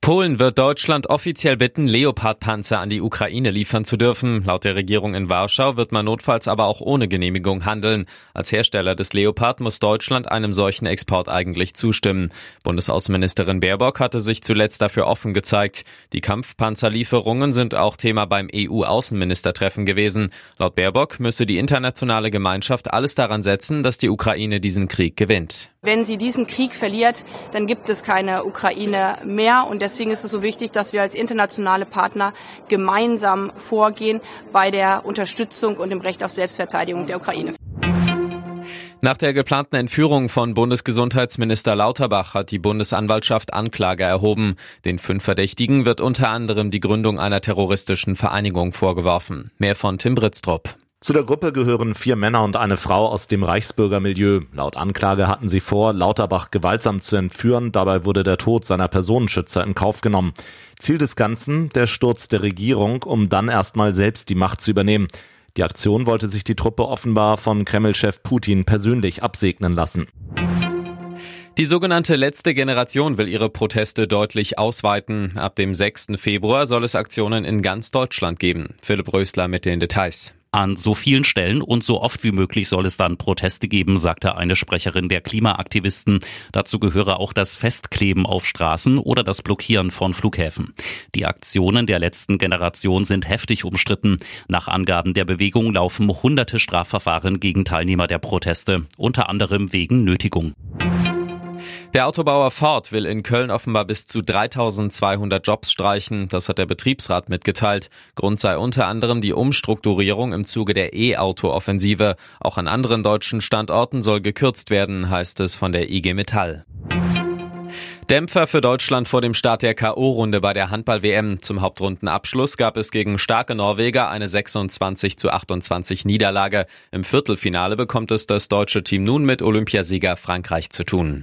Polen wird Deutschland offiziell bitten, Leopard-Panzer an die Ukraine liefern zu dürfen. Laut der Regierung in Warschau wird man notfalls aber auch ohne Genehmigung handeln. Als Hersteller des Leopard muss Deutschland einem solchen Export eigentlich zustimmen. Bundesaußenministerin Baerbock hatte sich zuletzt dafür offen gezeigt. Die Kampfpanzerlieferungen sind auch Thema beim EU-Außenministertreffen gewesen. Laut Baerbock müsse die internationale Gemeinschaft alles daran setzen, dass die Ukraine diesen Krieg gewinnt. Wenn sie diesen Krieg verliert, dann gibt es keine Ukraine mehr. Und deswegen ist es so wichtig, dass wir als internationale Partner gemeinsam vorgehen bei der Unterstützung und dem Recht auf Selbstverteidigung der Ukraine. Nach der geplanten Entführung von Bundesgesundheitsminister Lauterbach hat die Bundesanwaltschaft Anklage erhoben. Den fünf Verdächtigen wird unter anderem die Gründung einer terroristischen Vereinigung vorgeworfen. Mehr von Tim Britztrup. Zu der Gruppe gehören vier Männer und eine Frau aus dem Reichsbürgermilieu. Laut Anklage hatten sie vor, Lauterbach gewaltsam zu entführen. Dabei wurde der Tod seiner Personenschützer in Kauf genommen. Ziel des Ganzen, der Sturz der Regierung, um dann erstmal selbst die Macht zu übernehmen. Die Aktion wollte sich die Truppe offenbar von Kreml-Chef Putin persönlich absegnen lassen. Die sogenannte letzte Generation will ihre Proteste deutlich ausweiten. Ab dem 6. Februar soll es Aktionen in ganz Deutschland geben. Philipp Rösler mit den Details. An so vielen Stellen und so oft wie möglich soll es dann Proteste geben, sagte eine Sprecherin der Klimaaktivisten. Dazu gehöre auch das Festkleben auf Straßen oder das Blockieren von Flughäfen. Die Aktionen der letzten Generation sind heftig umstritten. Nach Angaben der Bewegung laufen hunderte Strafverfahren gegen Teilnehmer der Proteste, unter anderem wegen Nötigung. Der Autobauer Ford will in Köln offenbar bis zu 3200 Jobs streichen. Das hat der Betriebsrat mitgeteilt. Grund sei unter anderem die Umstrukturierung im Zuge der E-Auto-Offensive. Auch an anderen deutschen Standorten soll gekürzt werden, heißt es von der IG Metall. Dämpfer für Deutschland vor dem Start der K.O.-Runde bei der Handball-WM. Zum Hauptrundenabschluss gab es gegen starke Norweger eine 26 zu 28 Niederlage. Im Viertelfinale bekommt es das deutsche Team nun mit Olympiasieger Frankreich zu tun.